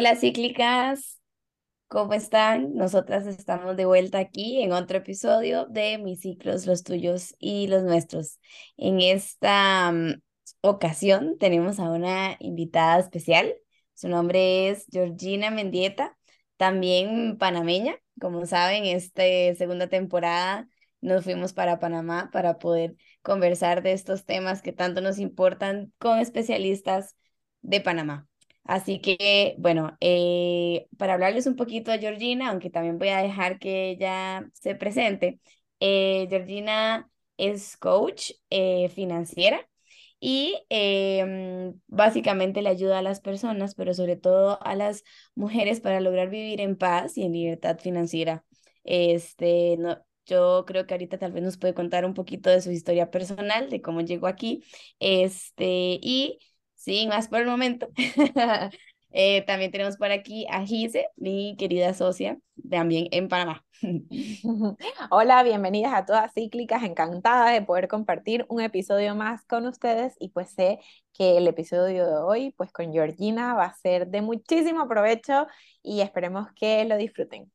Hola cíclicas, ¿cómo están? Nosotras estamos de vuelta aquí en otro episodio de Mis ciclos, los tuyos y los nuestros. En esta mm, ocasión tenemos a una invitada especial. Su nombre es Georgina Mendieta, también panameña. Como saben, esta segunda temporada nos fuimos para Panamá para poder conversar de estos temas que tanto nos importan con especialistas de Panamá. Así que, bueno, eh, para hablarles un poquito de Georgina, aunque también voy a dejar que ella se presente, eh, Georgina es coach eh, financiera y em, básicamente le ayuda a las personas, pero sobre todo a las mujeres para lograr vivir en paz y en libertad financiera. Este, no, yo creo que ahorita tal vez nos puede contar un poquito de su historia personal, de cómo llegó aquí, este, y sin más por el momento. Eh, también tenemos por aquí a Gise, mi querida socia, también en Panamá. Hola, bienvenidas a todas cíclicas, encantada de poder compartir un episodio más con ustedes y pues sé que el episodio de hoy pues con Georgina va a ser de muchísimo provecho y esperemos que lo disfruten.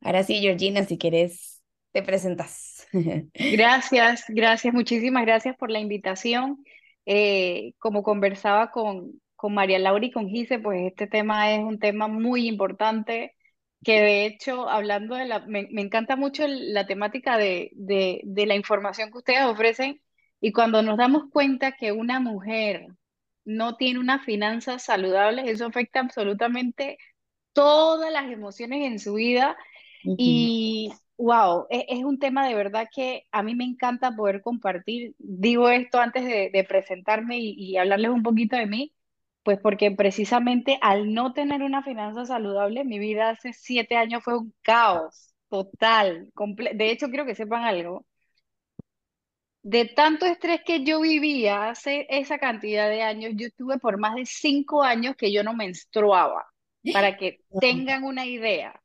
Ahora sí, Georgina, si quieres, te presentas. Gracias, gracias, muchísimas gracias por la invitación. Eh, como conversaba con, con María Laura y con Gise, pues este tema es un tema muy importante que de hecho, hablando de la, me, encanta mucho la temática de, de, de, la información que ustedes ofrecen y cuando nos damos cuenta que una mujer no tiene unas finanzas saludables, eso afecta absolutamente todas las emociones en su vida y, Wow, e, es, un tema de verdad que a mí me encanta poder compartir. Digo esto antes de, presentarme y, hablarles un poquito de mí, pues porque precisamente al no tener una finanza saludable, mi vida hace siete años fue un caos total. De hecho, quiero que sepan algo. De tanto estrés que yo vivía hace esa cantidad de años, yo estuve por más de cinco años que yo no menstruaba, para que tengan una idea.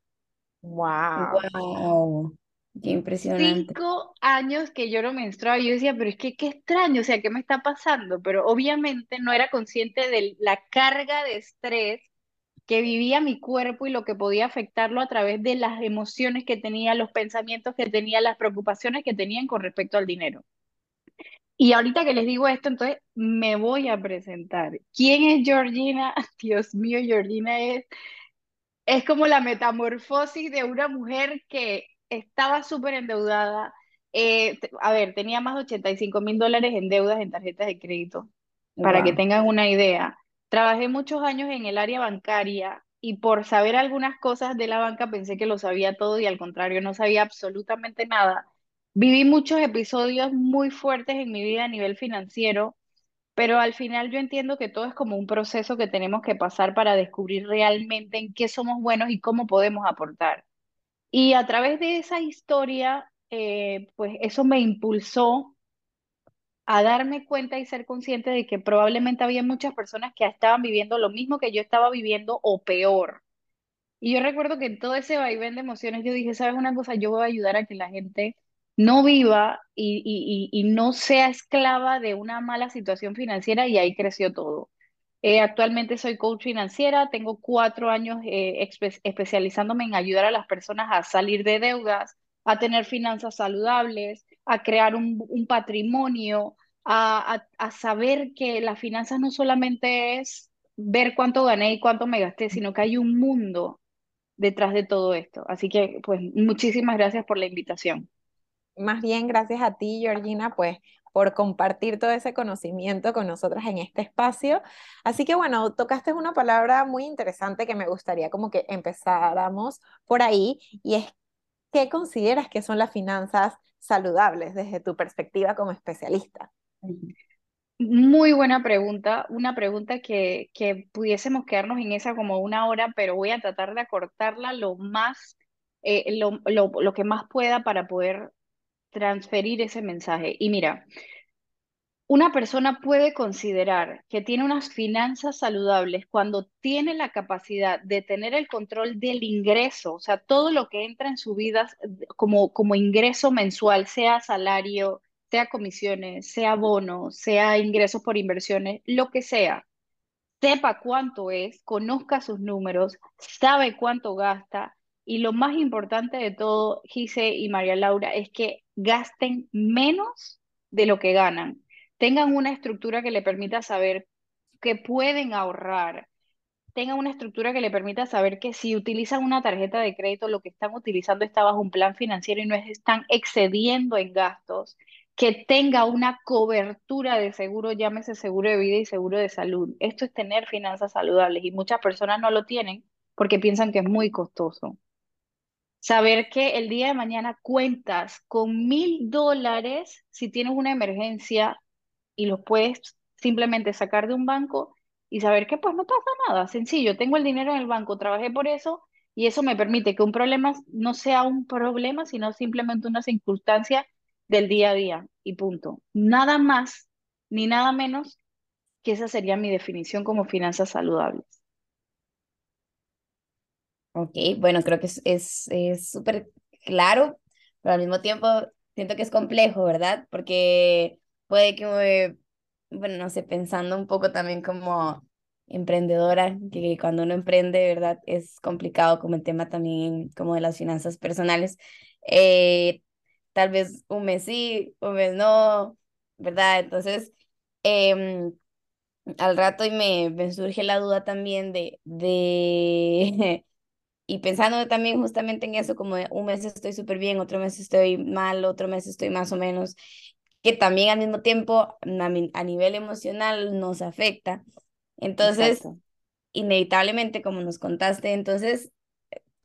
Wow. Wow. Qué impresionante. Cinco años que yo no menstruaba. Yo decía, pero es que qué extraño, o sea, ¿qué me está pasando? Pero obviamente no era consciente de la carga de estrés que vivía mi cuerpo y lo que podía afectarlo a través de las emociones que tenía, los pensamientos que tenía, las preocupaciones que tenían con respecto al dinero. Y ahorita que les digo esto, entonces me voy a presentar. ¿Quién es Georgina? Dios mío, Georgina es es como la metamorfosis de una mujer que estaba súper endeudada. Eh, a ver, tenía más de 85 mil dólares en deudas en tarjetas de crédito, para que tengan una idea. Trabajé muchos años en el área bancaria y por saber algunas cosas de la banca pensé que lo sabía todo y al contrario, no sabía absolutamente nada. Viví muchos episodios muy fuertes en mi vida a nivel financiero pero al final yo entiendo que todo es como un proceso que tenemos que pasar para descubrir realmente en qué somos buenos y cómo podemos aportar. Y a través de esa historia, eh, pues eso me impulsó a darme cuenta y ser consciente de que probablemente había muchas personas que estaban viviendo lo mismo que yo estaba viviendo o peor. Y yo recuerdo que en todo ese vaivén de emociones yo dije, ¿sabes una cosa? Yo voy a ayudar a que la gente no viva y, no sea esclava de una mala situación financiera y ahí creció todo. Eh, actualmente soy coach financiera, tengo cuatro años eh, especializándome en ayudar a las personas a salir de deudas, a tener finanzas saludables, a crear un, patrimonio, a, a, saber que las finanzas no solamente es ver cuánto gané y cuánto me gasté, sino que hay un mundo detrás de todo esto. Así que, pues, muchísimas gracias por la invitación más bien gracias a ti, Georgina, pues por compartir todo ese conocimiento con nosotras en este espacio. Así que bueno, tocaste una palabra muy interesante que me gustaría como que empezáramos por ahí y es ¿qué consideras que son las finanzas saludables desde tu perspectiva como especialista? Muy buena pregunta, una pregunta que, que pudiésemos quedarnos en esa como una hora, pero voy a tratar de acortarla lo más, eh, lo, lo, lo que más pueda para poder transferir ese mensaje. Y mira, una persona puede considerar que tiene unas finanzas saludables cuando tiene la capacidad de tener el control del ingreso, o sea, todo lo que entra en su vida como, como ingreso mensual, sea salario, sea comisiones, sea bono, sea ingresos por inversiones, lo que sea. sepa cuánto es, conozca sus números, sabe cuánto gasta y lo más importante de todo, Gise y María Laura, es que gasten menos de lo que ganan. Tengan una estructura que le permita saber que pueden ahorrar, tengan una estructura que le permita saber que si utilizan una tarjeta de crédito, lo que están utilizando está bajo un plan financiero y no están excediendo en gastos, que tenga una cobertura de seguro, llámese seguro de vida y seguro de salud. Esto es tener finanzas saludables y muchas personas no lo tienen porque piensan que es muy costoso. Saber que el día de mañana cuentas con mil dólares si tienes una emergencia y los puedes simplemente sacar de un banco y saber que pues no pasa nada, sencillo, tengo el dinero en el banco, trabajé por eso y eso me permite que un problema no sea un problema, sino simplemente una circunstancia del día a día y punto. Nada más ni nada menos que esa sería mi definición como finanzas saludables. Ok, bueno, creo que es súper claro, pero al mismo tiempo siento que es complejo, ¿verdad? Porque puede que, bueno, no sé, pensando un poco también como emprendedora, que cuando uno emprende, ¿verdad? Es complicado como el tema también como de las finanzas personales. Eh, tal vez un mes sí, un mes no, ¿verdad? Entonces, em, al rato y me, me surge la duda también de, de y pensando también justamente en eso, como un mes estoy súper bien, otro mes estoy mal, otro mes estoy más o menos, que también al mismo tiempo a, nivel emocional nos afecta. Entonces, inevitablemente, como nos contaste, entonces,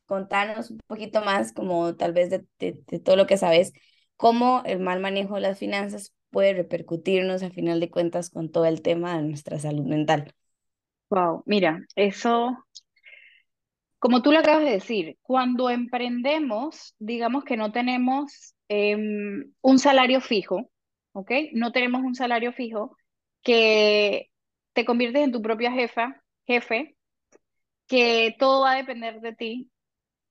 contanos un poquito más, como tal vez de, de, todo lo que sabes, cómo el mal manejo de las finanzas puede repercutirnos a final de cuentas con todo el tema de nuestra salud mental. Wow, mira, eso como tú lo acabas de decir, cuando emprendemos, digamos que no tenemos em, un salario fijo, ¿ok? No tenemos un salario fijo que te conviertes en tu propia jefa, jefe, que todo va a depender de ti.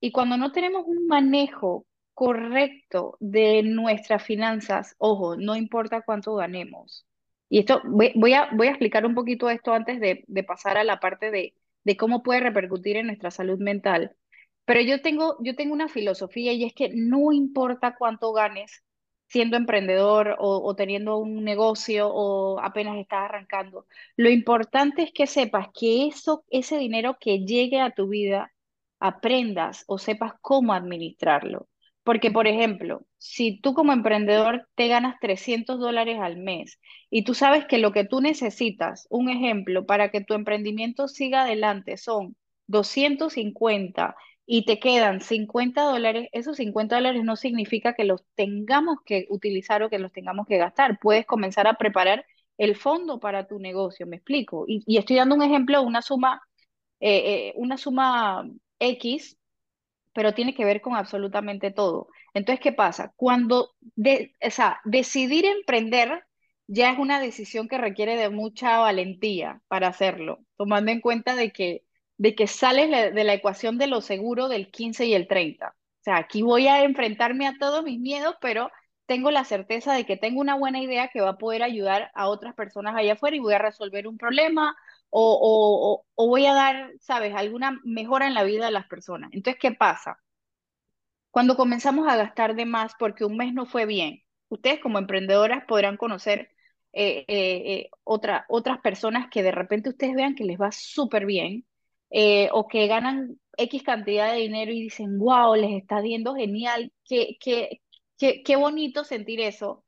Y cuando no tenemos un manejo correcto de nuestras finanzas, ojo, no importa cuánto ganemos. Y esto, voy, a, voy a explicar un poquito esto antes de, de pasar a la parte de de cómo puede repercutir en nuestra salud mental. Pero yo tengo, yo tengo una filosofía y es que no importa cuánto ganes siendo emprendedor o, teniendo un negocio o apenas estás arrancando, lo importante es que sepas que eso, ese dinero que llegue a tu vida, aprendas o sepas cómo administrarlo. Porque, por ejemplo, si tú como emprendedor te ganas 300 dólares al mes y tú sabes que lo que tú necesitas, un ejemplo, para que tu emprendimiento siga adelante son 250 y te quedan 50 dólares, esos 50 dólares no significa que los tengamos que utilizar o que los tengamos que gastar. Puedes comenzar a preparar el fondo para tu negocio, me explico. Y, estoy dando un ejemplo, una suma, eh, eh, una suma X pero tiene que ver con absolutamente todo. Entonces, ¿qué pasa? Cuando, de, o sea, decidir emprender ya es una decisión que requiere de mucha valentía para hacerlo, tomando en cuenta de que, de que sales de la ecuación de lo seguro del 15 y el 30. O sea, aquí voy a enfrentarme a todos mis miedos, pero tengo la certeza de que tengo una buena idea que va a poder ayudar a otras personas allá afuera y voy a resolver un problema o, o, voy a dar, sabes, alguna mejora en la vida de las personas. Entonces, ¿qué pasa? Cuando comenzamos a gastar de más porque un mes no fue bien, ustedes como emprendedoras podrán conocer eh, eh, eh, otra, otras personas que de repente ustedes vean que les va súper bien o que ganan X cantidad de dinero y dicen, wow, les está viendo genial, qué, qué, qué, qué bonito sentir eso.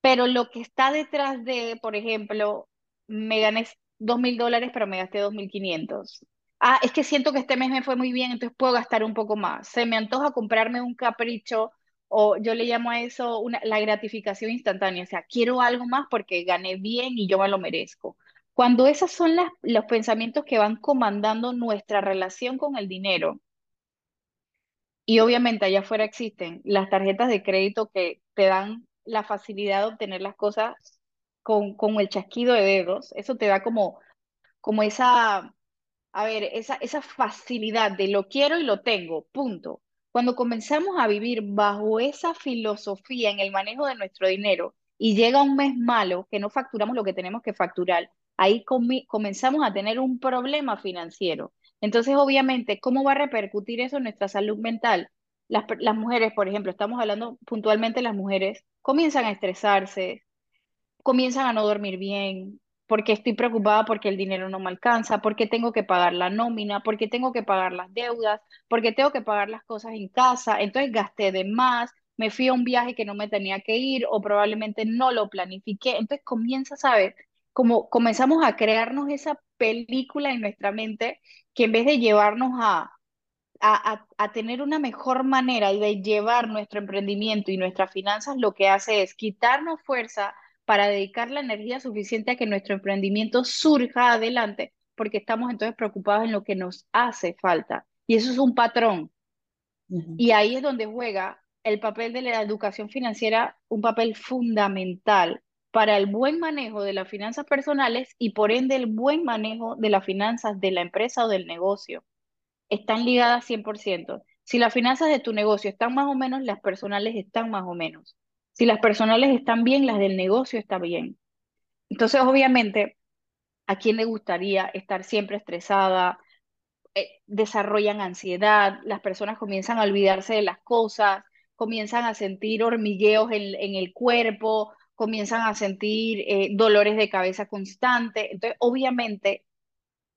Pero lo que está detrás de, por ejemplo, me gané dos mil dólares, pero me gasté dos mil quinientos. Ah, es que siento que este mes me fue muy bien, entonces puedo gastar un poco más. Se me antoja comprarme un capricho o yo le llamo a eso una, la gratificación instantánea. O sea, quiero algo más porque gané bien y yo me lo merezco. Cuando esos son las, los pensamientos que van comandando nuestra relación con el dinero, y obviamente allá afuera existen las tarjetas de crédito que te dan la facilidad de obtener las cosas con, con el chasquido de dedos, eso te da como, como esa, a ver, esa, esa facilidad de lo quiero y lo tengo, punto. Cuando comenzamos a vivir bajo esa filosofía en el manejo de nuestro dinero y llega un mes malo que no facturamos lo que tenemos que facturar, ahí comenzamos a tener un problema financiero. Entonces, obviamente, ¿cómo va a repercutir eso en nuestra salud mental? Las, las mujeres, por ejemplo, estamos hablando puntualmente las mujeres, comienzan a estresarse, comienzan a no dormir bien, porque estoy preocupada porque el dinero no me alcanza, porque tengo que pagar la nómina, porque tengo que pagar las deudas, porque tengo que pagar las cosas en casa, entonces gasté de más, me fui a un viaje que no me tenía que ir o probablemente no lo planifiqué, entonces comienza a ver como comenzamos a crearnos esa película en nuestra mente que en vez de llevarnos a, a, a, tener una mejor manera de llevar nuestro emprendimiento y nuestras finanzas, lo que hace es quitarnos fuerza para dedicar la energía suficiente a que nuestro emprendimiento surja adelante, porque estamos entonces preocupados en lo que nos hace falta. Y eso es un patrón. Y ahí es donde juega el papel de la educación financiera, un papel fundamental para el buen manejo de las finanzas personales y por ende el buen manejo de las finanzas de la empresa o del negocio. Están ligadas 100%. Si las finanzas de tu negocio están más o menos, las personales están más o menos. Si las personales están bien, las del negocio están bien. Entonces, obviamente, ¿a quién le gustaría estar siempre estresada? Eh, desarrollan ansiedad, las personas comienzan a olvidarse de las cosas, comienzan a sentir hormigueos en, el cuerpo, comienzan a sentir eh, dolores de cabeza constante. Entonces, obviamente,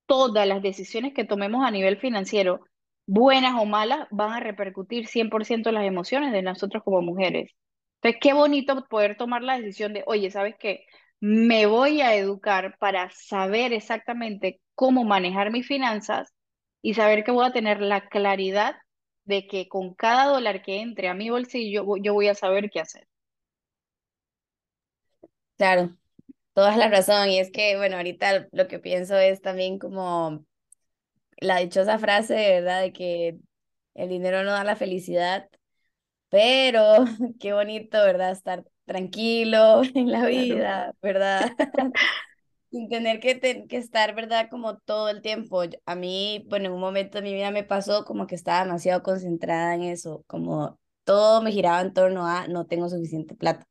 todas las decisiones que tomemos a nivel financiero, buenas o malas, van a repercutir 100% en las emociones de nosotros como mujeres. Entonces, qué bonito poder tomar la decisión de, oye, ¿sabes qué? Me voy a educar para saber exactamente cómo manejar mis finanzas y saber que voy a tener la claridad de que con cada dólar que entre a mi bolsillo, yo voy a saber qué hacer. Claro, toda la razón. Y es que, bueno, ahorita lo que pienso es también como la dichosa frase, ¿verdad? De que el dinero no da la felicidad, pero qué bonito, ¿verdad? Estar tranquilo en la vida, ¿verdad? Sin tener que, que estar, ¿verdad? Como todo el tiempo. A mí, bueno, en un momento de mi vida me pasó como que estaba demasiado concentrada en eso, como todo me giraba en torno a no tengo suficiente plata.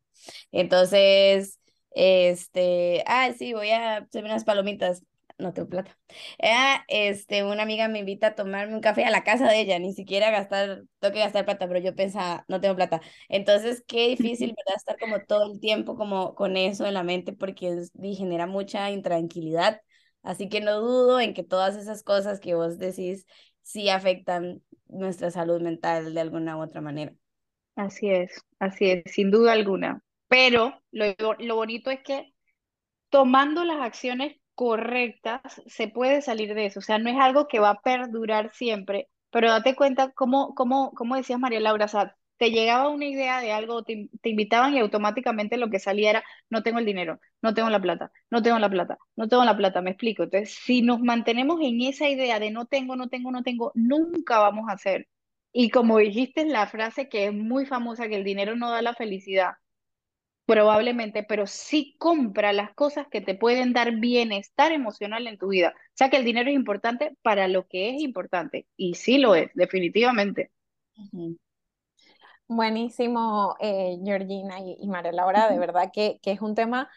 Entonces, este, ah, sí, voy a hacerme unas palomitas no tengo plata. Eh, este, una amiga me invita a tomarme un café a la casa de ella, ni siquiera gastar, tengo que gastar plata, pero yo pensaba, no tengo plata. Entonces, qué difícil, ¿verdad? Estar como todo el tiempo como con eso en la mente porque genera mucha intranquilidad. Así que no dudo en que todas esas cosas que vos decís sí afectan nuestra salud mental de alguna u otra manera. Así es, así es, sin duda alguna. Pero lo, lo bonito es que tomando las acciones correctas, se puede salir de eso. O sea, no es algo que va a perdurar siempre, pero date cuenta cómo, cómo, cómo decías María Laura, o te llegaba una idea de algo, te, te, invitaban y automáticamente lo que salía era, no tengo el dinero, no tengo la plata, no tengo la plata, no tengo la plata, me explico. Entonces, si nos mantenemos en esa idea de no tengo, no tengo, no tengo, nunca vamos a hacer. Y como dijiste la frase que es muy famosa, que el dinero no da la felicidad, probablemente, pero sí compra las cosas que te pueden dar bienestar emocional en tu vida. O sea que el dinero es importante para lo que es importante. Y sí lo es, definitivamente. Buenísimo, eh, Georgina y, María Laura, de verdad que, que, es un tema,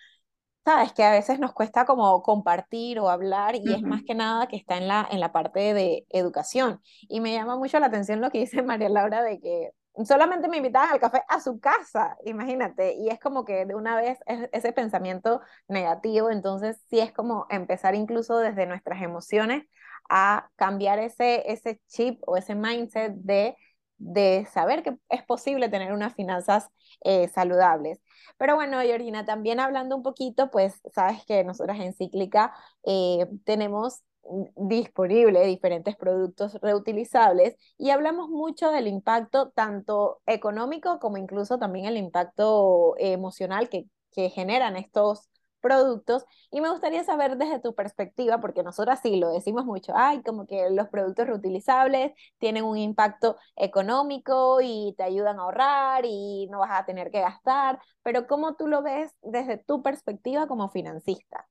sabes, que a veces nos cuesta como compartir o hablar y es más que nada que está en la, en la parte de educación. Y me llama mucho la atención lo que dice María Laura de que solamente me invitaban al café a su casa, imagínate, y es como que de una vez ese pensamiento negativo, entonces sí es como empezar incluso desde nuestras emociones a cambiar ese, ese chip o ese mindset de, de saber que es posible tener unas finanzas eh, saludables. Pero bueno, Georgina, también hablando un poquito, pues sabes que nosotras en Cíclica eh, tenemos disponible diferentes productos reutilizables y hablamos mucho del impacto tanto económico como incluso también el impacto emocional que, que generan estos productos y me gustaría saber desde tu perspectiva, porque nosotros sí lo decimos mucho, ay, como que los productos reutilizables tienen un impacto económico y te ayudan a ahorrar y no vas a tener que gastar, pero ¿cómo tú lo ves desde tu perspectiva como financista?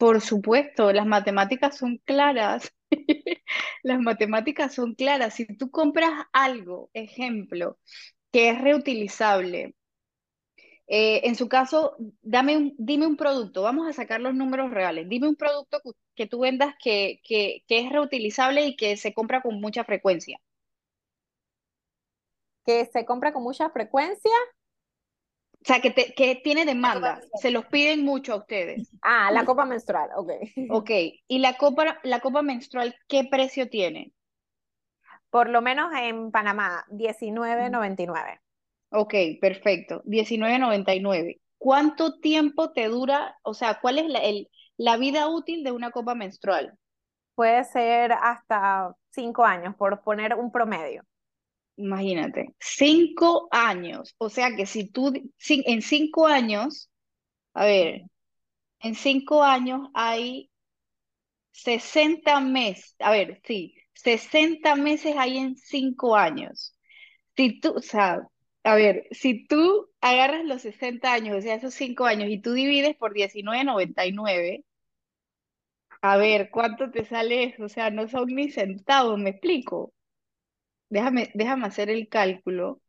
Por supuesto, las matemáticas son claras. Las matemáticas son claras. Si tú compras algo, ejemplo, que es reutilizable, Eh, en su caso, dame un, dime un producto, vamos a sacar los números reales. Dime un producto que, tú vendas que, que, que es reutilizable y que se compra con mucha frecuencia. Que se compra con mucha frecuencia. O sea, que, te- que tiene demanda, se los piden mucho a ustedes. Ah, la copa menstrual, ok. Ok, ¿y la copa, la copa menstrual qué precio tiene? Por lo menos en Panamá, 19.99. Ok, perfecto, 19.99. ¿Cuánto tiempo te dura, o sea, cuál es la, el- la vida útil de una copa menstrual? Puede ser hasta cinco años, por poner un promedio. Imagínate, cinco años, o sea que si tú, en cinco años, a ver, en cinco años hay 60 meses, a ver, sí, 60 meses hay en cinco años. Si tú, o sea, a ver, si tú agarras los 60 años, o sea, esos 5 años, y tú divides por 19.99, a ver, ¿cuánto te sale eso? O sea, no son ni centavos, ¿me explico? Déjame, déjame hacer el cálculo.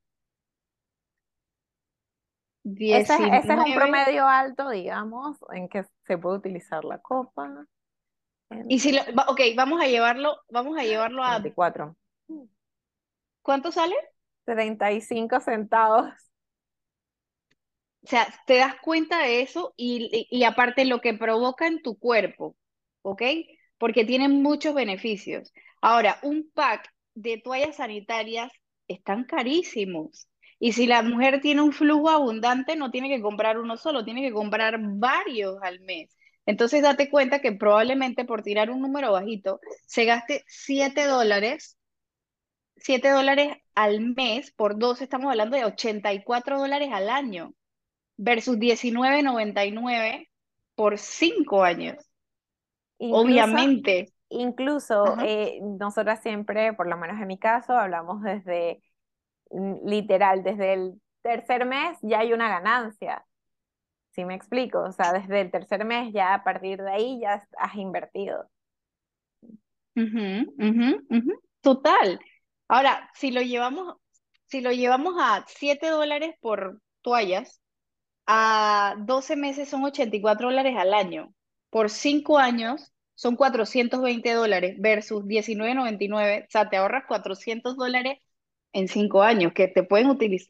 Ese, es- ese es un 19, promedio alto, digamos, en que se puede utilizar la copa. y si lo, va- ok, vamos a llevarlo, vamos a llevarlo a, 24. ¿cuánto sale? 35 centavos. O sea, te das cuenta de eso y, y, y aparte lo que provoca en tu cuerpo, ¿ok? Porque tiene muchos beneficios. Ahora, un pack de toallas sanitarias están carísimos. Y si la mujer tiene un flujo abundante, no tiene que comprar uno solo, tiene que comprar varios al mes. Entonces, date cuenta que probablemente por tirar un número bajito, se gaste 7 dólares 7 dólares al mes, por dos estamos hablando de 84 dólares al año versus 19.99 por cinco años. Incluso, Obviamente. Incluso eh, nosotras siempre, por lo menos en mi caso, hablamos desde, mm, literal, desde el tercer mes ya hay una ganancia. ¿Sí me explico? O sea, desde el tercer mes ya a partir de ahí ya has invertido. Ujú, ujú, ujú. Total. Ahora, si lo llevamos, si lo llevamos a 7 dólares por toallas, a 12 meses son 84 dólares al año. Por 5 años son 420 dólares versus 19.99. O sea, te ahorras 400 dólares en 5 años que te pueden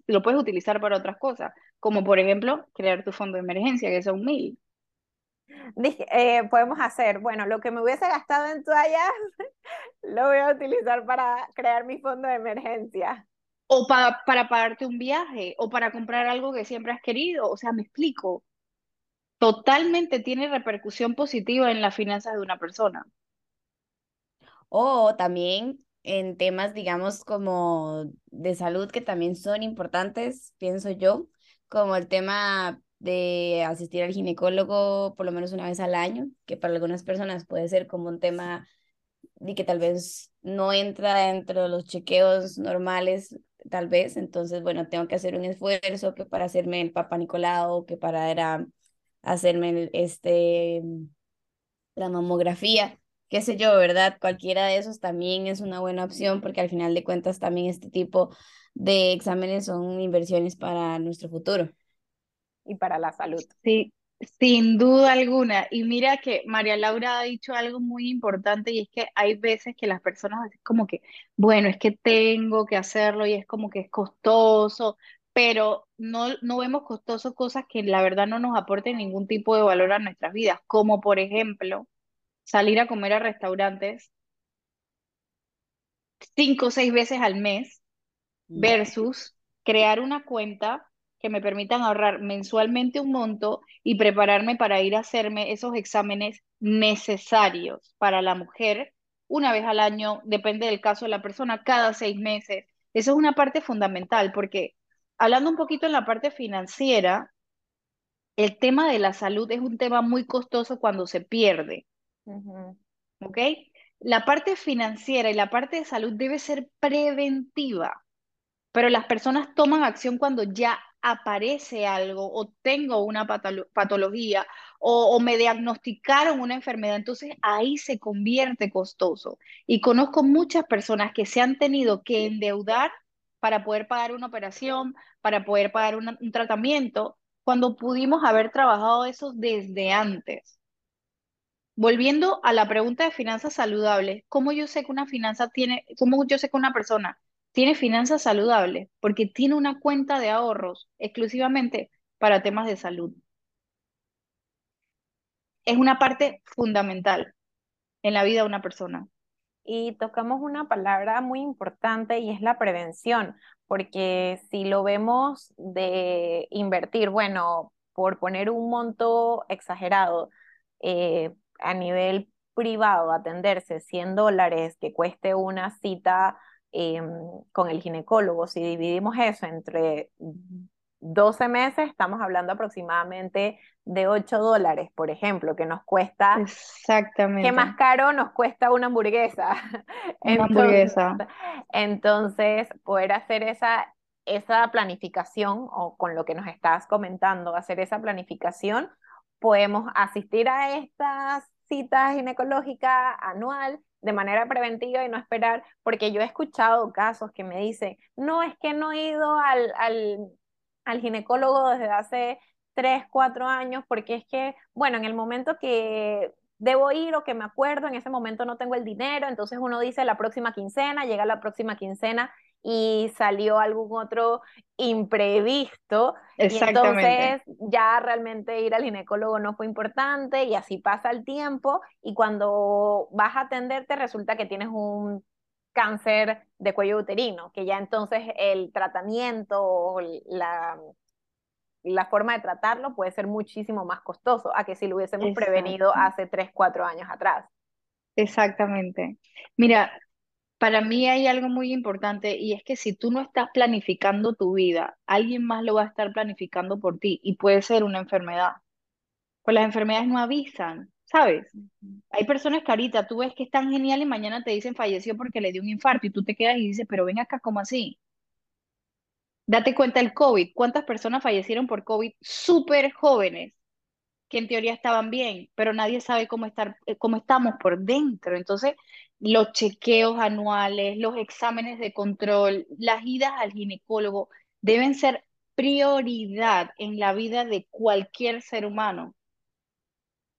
lo puedes utilizar para otras cosas, como por ejemplo crear tu fondo de emergencia, que son mil. Eh, podemos hacer, bueno, lo que me hubiese gastado en toallas, lo voy a utilizar para crear mi fondo de emergencia. O pa- para pagarte un viaje, o para comprar algo que siempre has querido. O sea, me explico. Totalmente tiene repercusión positiva en las finanzas de una persona. O también en temas, digamos, como de salud, que también son importantes, pienso yo, como el tema de asistir al ginecólogo por lo menos una vez al año, que para algunas personas puede ser como un tema y que tal vez no entra dentro de los chequeos normales, tal vez. Entonces, bueno, tengo que hacer un esfuerzo que para hacerme el Papa Nicolau, que para hacerme este la mamografía, qué sé yo, ¿verdad? Cualquiera de esos también es una buena opción porque al final de cuentas también este tipo de exámenes son inversiones para nuestro futuro. Y para la salud. Sí, sin duda alguna. Y mira que María Laura ha dicho algo muy importante y es que hay veces que las personas como que, bueno, es que tengo que hacerlo y es como que es costoso, pero no, no vemos costoso cosas que la verdad no nos aporten ningún tipo de valor a nuestras vidas, como por ejemplo salir a comer a restaurantes cinco o seis veces al mes Mm. versus crear una cuenta que me permitan ahorrar mensualmente un monto y prepararme para ir a hacerme esos exámenes necesarios para la mujer una vez al año, depende del caso de la persona, cada seis meses. Eso es una parte fundamental porque hablando un poquito en la parte financiera, el tema de la salud es un tema muy costoso cuando se pierde. Ujú. ¿ok? La parte financiera y la parte de salud debe ser preventiva, pero las personas toman acción cuando ya aparece algo o tengo una patolo- patología o, o me diagnosticaron una enfermedad, entonces ahí se convierte costoso. Y conozco muchas personas que se han tenido que endeudar para poder pagar una operación, para poder pagar un tratamiento, cuando pudimos haber trabajado eso desde antes. Volviendo a la pregunta de finanzas saludables, ¿cómo yo sé que una finanza tiene, cómo yo sé que una persona tiene finanzas saludables? Porque tiene una cuenta de ahorros exclusivamente para temas de salud. Es una parte fundamental en la vida de una persona. Y tocamos una palabra muy importante y es la prevención, porque si lo vemos de invertir, bueno, por poner un monto exagerado, eh, a nivel privado, atenderse 100 dólares que cueste una cita em, con el ginecólogo, si dividimos eso entre 12 meses, estamos hablando aproximadamente de 8 dólares, por ejemplo, que nos cuesta. Exactamente. ¿Qué más caro nos cuesta una hamburguesa? Una hamburguesa. Entonces, poder hacer esa, esa planificación, o con lo que nos estás comentando, hacer esa planificación, podemos asistir a estas citas ginecológicas anual de manera preventiva y no esperar, porque yo he escuchado casos que me dicen, no, es que no he ido al, al al ginecólogo desde hace tres, cuatro años, porque es que, bueno, en el momento que debo ir o que me acuerdo, en ese momento no tengo el dinero, entonces uno dice la próxima quincena, llega la próxima quincena y salió algún otro imprevisto y entonces ya realmente ir al ginecólogo no fue importante y así pasa el tiempo y cuando vas a atenderte resulta que tienes un cáncer de cuello uterino, que ya entonces el tratamiento, la, la forma de tratarlo puede ser muchísimo más costoso a que si lo hubiésemos prevenido hace 3, 4 años atrás. Exactamente. Mira, para mí hay algo muy importante y es que si tú no estás planificando tu vida, alguien más lo va a estar planificando por ti y puede ser una enfermedad. Pues las enfermedades no avisan. ¿Sabes? Hay personas que ahorita tú ves que están geniales y mañana te dicen falleció porque le dio un infarto y tú te quedas y dices, pero ven acá, ¿cómo así? Date cuenta el COVID, ¿cuántas personas fallecieron por COVID súper jóvenes? que en teoría estaban bien, pero nadie sabe cómo, estar, eh, cómo estamos por dentro. Entonces, los chequeos anuales, los exámenes de control, las idas al ginecólogo deben ser prioridad en la vida de cualquier ser humano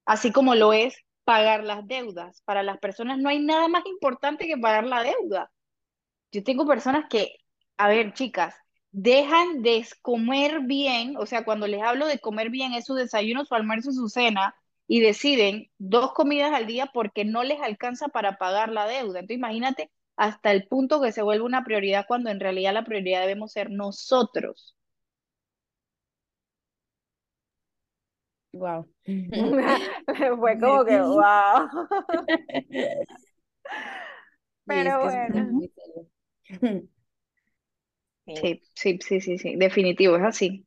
así como lo es pagar las deudas. Para las personas no hay nada más importante que pagar la deuda. Yo tengo personas que, a ver, chicas, dejan de comer bien, o sea, cuando les hablo de comer bien es su desayuno, su almuerzo, su cena, y deciden dos comidas al día porque no les alcanza para pagar la deuda. Entonces, imagínate hasta el punto que se vuelve una prioridad cuando en realidad la prioridad debemos ser nosotros. Wow. Fue como que wow. Pero bueno. Sí, sí, sí, sí, sí, definitivo, es así.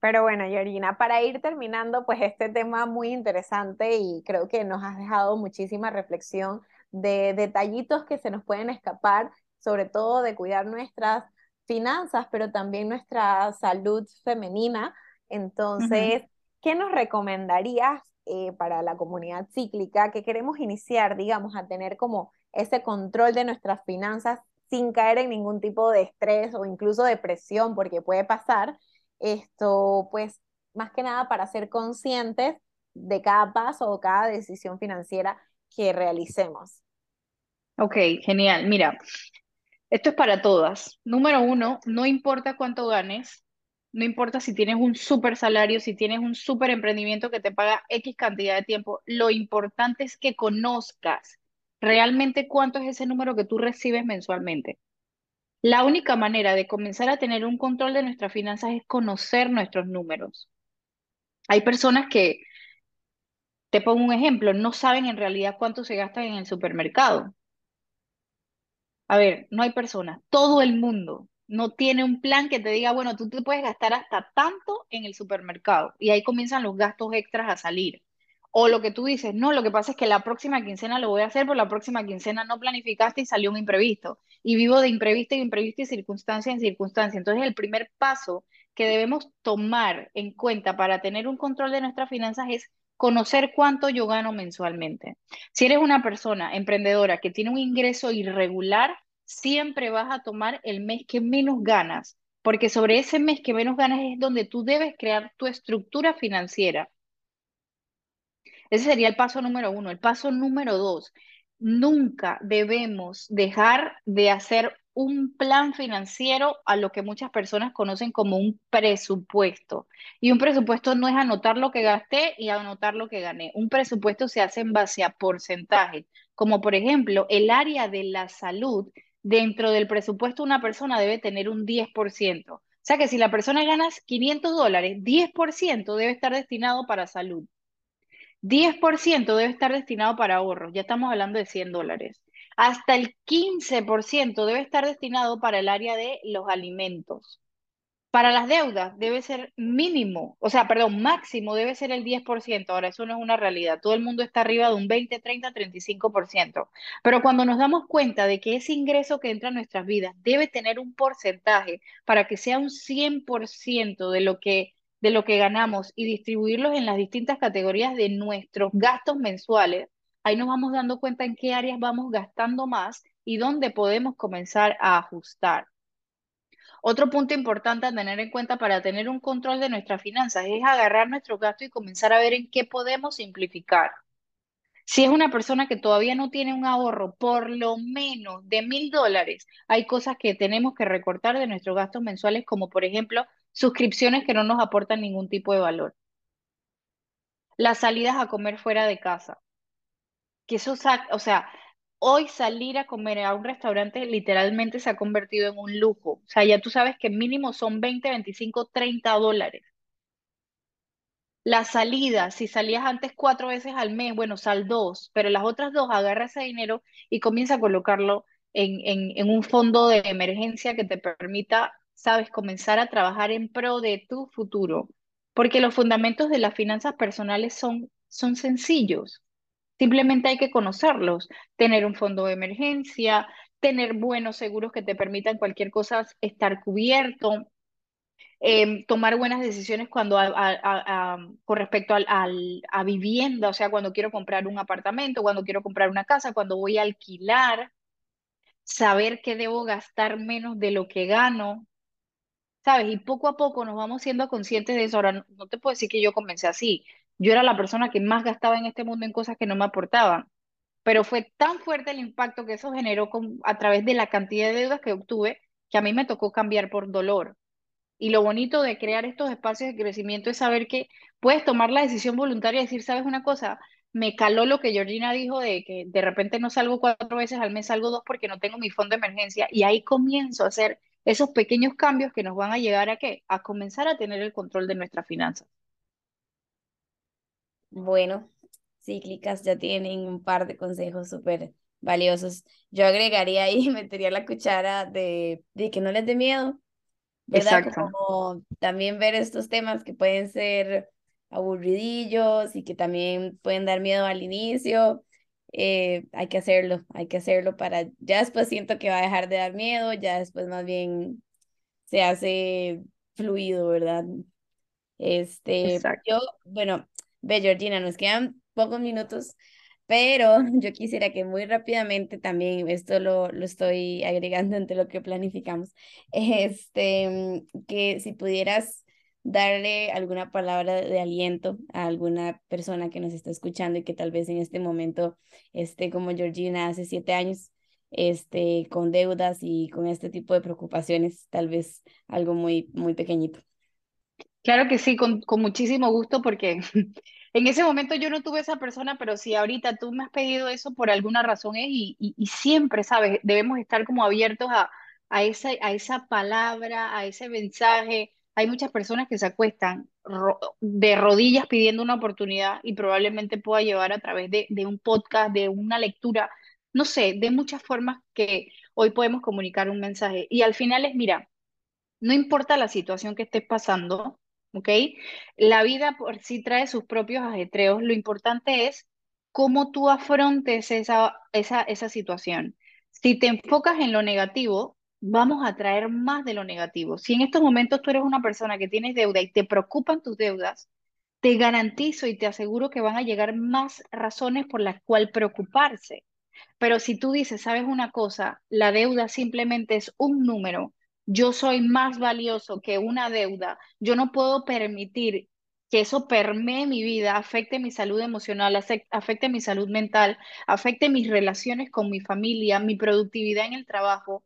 Pero bueno, Yorina, para ir terminando, pues este tema muy interesante y creo que nos has dejado muchísima reflexión de detallitos que se nos pueden escapar, sobre todo de cuidar nuestras finanzas, pero también nuestra salud femenina entonces, ¿qué nos recomendarías eh, para la comunidad cíclica que queremos iniciar, digamos, a tener como ese control de nuestras finanzas sin caer en ningún tipo de estrés o incluso depresión, porque puede pasar esto, pues, más que nada para ser conscientes de cada paso o cada decisión financiera que realicemos. Ok, genial. Mira, esto es para todas. Número uno, no importa cuánto ganes, no importa si tienes un súper salario, si tienes un súper emprendimiento que te paga X cantidad de tiempo, lo importante es que conozcas realmente cuánto es ese número que tú recibes mensualmente. La única manera de comenzar a tener un control de nuestras finanzas es conocer nuestros números. Hay personas que, te pongo un ejemplo, no saben en realidad cuánto se gasta en el supermercado. A ver, no hay personas, todo el mundo no tiene un plan que te diga, bueno, tú te puedes gastar hasta tanto en el supermercado y ahí comienzan los gastos extras a salir. O lo que tú dices, no, lo que pasa es que la próxima quincena lo voy a hacer, pero la próxima quincena no planificaste y salió un imprevisto. Y vivo de imprevisto y imprevisto y circunstancia en circunstancia. Entonces, el primer paso que debemos tomar en cuenta para tener un control de nuestras finanzas es conocer cuánto yo gano mensualmente. Si eres una persona emprendedora que tiene un ingreso irregular, siempre vas a tomar el mes que menos ganas, porque sobre ese mes que menos ganas es donde tú debes crear tu estructura financiera. Ese sería el paso número uno. El paso número dos, nunca debemos dejar de hacer un plan financiero a lo que muchas personas conocen como un presupuesto. Y un presupuesto no es anotar lo que gasté y anotar lo que gané. Un presupuesto se hace en base a porcentajes, como por ejemplo el área de la salud. Dentro del presupuesto una persona debe tener un 10%. O sea que si la persona gana 500 dólares, 10% debe estar destinado para salud. 10% debe estar destinado para ahorros, ya estamos hablando de 100 dólares. Hasta el 15% debe estar destinado para el área de los alimentos. Para las deudas debe ser mínimo, o sea, perdón, máximo debe ser el 10%. Ahora, eso no es una realidad. Todo el mundo está arriba de un 20, 30, 35%. Pero cuando nos damos cuenta de que ese ingreso que entra a nuestras vidas debe tener un porcentaje para que sea un 100% de lo que de lo que ganamos y distribuirlos en las distintas categorías de nuestros gastos mensuales, ahí nos vamos dando cuenta en qué áreas vamos gastando más y dónde podemos comenzar a ajustar. Otro punto importante a tener en cuenta para tener un control de nuestras finanzas es agarrar nuestros gastos y comenzar a ver en qué podemos simplificar. Si es una persona que todavía no tiene un ahorro por lo menos de mil dólares, hay cosas que tenemos que recortar de nuestros gastos mensuales, como por ejemplo suscripciones que no nos aportan ningún tipo de valor. Las salidas a comer fuera de casa. Que eso, o sea, hoy salir a comer a un restaurante literalmente se ha convertido en un lujo. O sea, ya tú sabes que mínimo son 20, 25, 30 dólares. La salida, si salías antes cuatro veces al mes, bueno, sal dos, pero las otras dos agarra ese dinero y comienza a colocarlo en, en un fondo de emergencia que te permita, sabes, comenzar a trabajar en pro de tu futuro. Porque los fundamentos de las finanzas personales son, son sencillos. Simplemente hay que conocerlos, tener un fondo de emergencia, tener buenos seguros que te permitan cualquier cosa estar cubierto, Em, tomar buenas decisiones cuando con respecto a vivienda, o sea, cuando quiero comprar un apartamento, cuando quiero comprar una casa, cuando voy a alquilar, saber que debo gastar menos de lo que gano, ¿sabes? Y poco a poco nos vamos siendo conscientes de eso. Ahora, no te puedo decir que yo comencé así. Yo era la persona que más gastaba en este mundo en cosas que no me aportaban, pero fue tan fuerte el impacto que eso generó con, a través de la cantidad de deudas que obtuve que a mí me tocó cambiar por dolor. Y lo bonito de crear estos espacios de crecimiento es saber que puedes tomar la decisión voluntaria y decir, ¿sabes una cosa? Me caló lo que Georgina dijo de que de repente no salgo cuatro veces al mes, salgo dos porque no tengo mi fondo de emergencia. Y ahí comienzo a hacer esos pequeños cambios que nos van a llegar a qué? A comenzar a tener el control de nuestras finanzas. Bueno, cíclicas ya tienen un par de consejos súper valiosos. Yo agregaría ahí, metería la cuchara de, de que no les dé miedo, ¿verdad? Como también ver estos temas que pueden ser aburridillos y que también pueden dar miedo al inicio. Eh, hay que hacerlo, hay que hacerlo para, ya después siento que va a dejar de dar miedo, ya después más bien se hace fluido, ¿verdad? Este, yo, bueno, ve Georgina, nos quedan pocos minutos, pero yo quisiera que muy rápidamente también, esto lo, lo estoy agregando entre lo que planificamos, este, que si pudieras darle alguna palabra de aliento a alguna persona que nos está escuchando y que tal vez en este momento esté como Georgina hace siete años, este, con deudas y con este tipo de preocupaciones, tal vez algo muy, muy pequeñito. Claro que sí, con, con muchísimo gusto, porque En ese momento yo no tuve esa persona, pero si ahorita tú me has pedido eso por alguna razón es y, y, siempre, ¿sabes? Debemos estar como abiertos a, a, esa, a esa palabra, a ese mensaje. Hay muchas personas que se acuestan de rodillas pidiendo una oportunidad y probablemente pueda llevar a través de, de un podcast, de una lectura, no sé, de muchas formas que hoy podemos comunicar un mensaje. Y al final es, mira, no importa la situación que estés pasando, ¿ok? La vida por sí trae sus propios ajetreos. Lo importante es cómo tú afrontes esa, esa, esa situación. Si te enfocas en lo negativo, vamos a traer más de lo negativo. Si en estos momentos tú eres una persona que tienes deuda y te preocupan tus deudas, te garantizo y te aseguro que van a llegar más razones por las cuales preocuparse. Pero si tú dices, sabes una cosa, la deuda simplemente es un número, yo soy más valioso que una deuda, yo no puedo permitir que eso permee mi vida, afecte mi salud emocional, afecte mi salud mental, afecte mis relaciones con mi familia, mi productividad en el trabajo.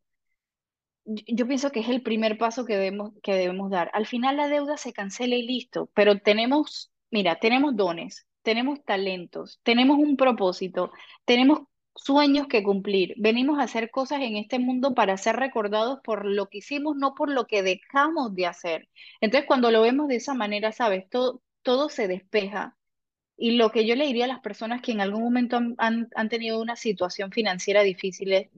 Yo pienso que es el primer paso que debemos, que debemos dar. Al final la deuda se cancela y listo, pero tenemos, mira, tenemos dones, tenemos talentos, tenemos un propósito, tenemos sueños que cumplir. Venimos a hacer cosas en este mundo para ser recordados por lo que hicimos, no por lo que dejamos de hacer. Entonces, cuando lo vemos de esa manera, sabes, todo, todo se despeja. Y lo que yo le diría a las personas que en algún momento han, han tenido una situación financiera difícil es,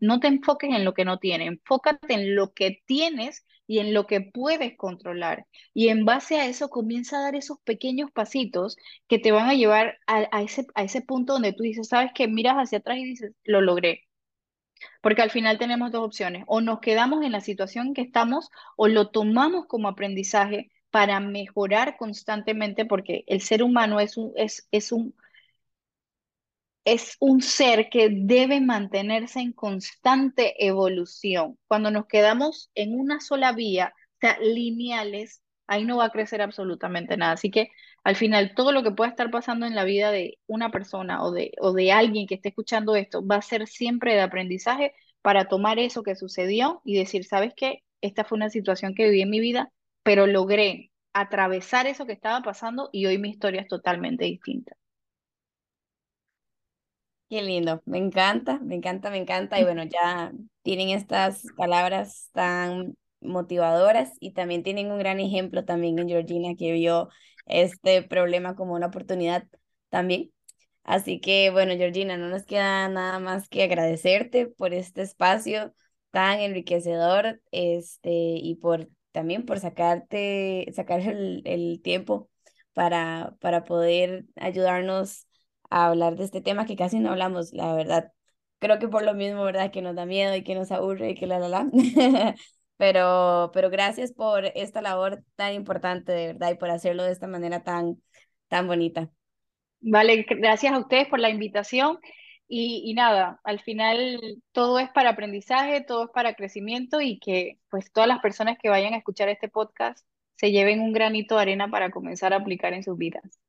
no te enfoques en lo que no tienes, enfócate en lo que tienes y en lo que puedes controlar. Y en base a eso comienza a dar esos pequeños pasitos que te van a llevar a, ese, a ese punto donde tú dices, sabes que miras hacia atrás y dices, lo logré. Porque al final tenemos dos opciones, o nos quedamos en la situación que estamos o lo tomamos como aprendizaje para mejorar constantemente, porque el ser humano es un, es, es un, es un ser que debe mantenerse en constante evolución. Cuando nos quedamos en una sola vía, o sea, lineales, ahí no va a crecer absolutamente nada. Así que al final, todo lo que pueda estar pasando en la vida de una persona o de, o de alguien que esté escuchando esto va a ser siempre de aprendizaje para tomar eso que sucedió y decir, ¿sabes qué? Esta fue una situación que viví en mi vida, pero logré atravesar eso que estaba pasando y hoy mi historia es totalmente distinta. Qué lindo, me encanta, me encanta, me encanta. Y bueno, ya tienen estas palabras tan motivadoras y también tienen un gran ejemplo también en Georgina que vio este problema como una oportunidad también. Así que bueno, Georgina, no nos queda nada más que agradecerte por este espacio tan enriquecedor este, y por también por sacarte, sacar el, el tiempo para, para poder ayudarnos a hablar de este tema que casi no hablamos, la verdad. Creo que por lo mismo, ¿verdad? Que nos da miedo y que nos aburre y que la, la, la. pero, pero gracias por esta labor tan importante, de verdad, y por hacerlo de esta manera tan, tan bonita. Vale, gracias a ustedes por la invitación. Y, y, nada, al final todo es para aprendizaje, todo es para crecimiento y que pues todas las personas que vayan a escuchar este podcast se lleven un granito de arena para comenzar a aplicar en sus vidas.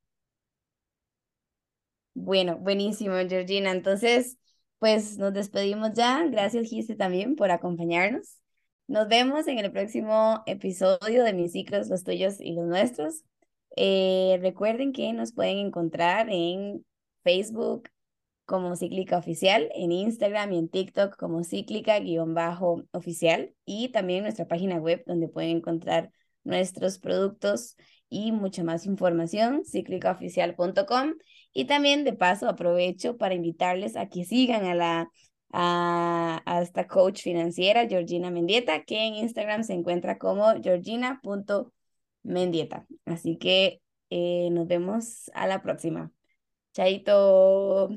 Bueno, buenísimo, Georgina. Entonces, pues nos despedimos ya. Gracias, Gise, también por acompañarnos. Nos vemos en el próximo episodio de Mis ciclos, los tuyos y los nuestros. Eh, recuerden que nos pueden encontrar en Facebook como Cíclica Oficial, en Instagram y en TikTok como Cíclica-oficial y también nuestra página web donde pueden encontrar nuestros productos y mucha más información, cíclicaoficial.com. Y también de paso aprovecho para invitarles a que sigan a la a, esta coach financiera, Georgina Mendieta, que en Instagram se encuentra como georgina.mendieta. Así que eh, nos vemos a la próxima. Chaito.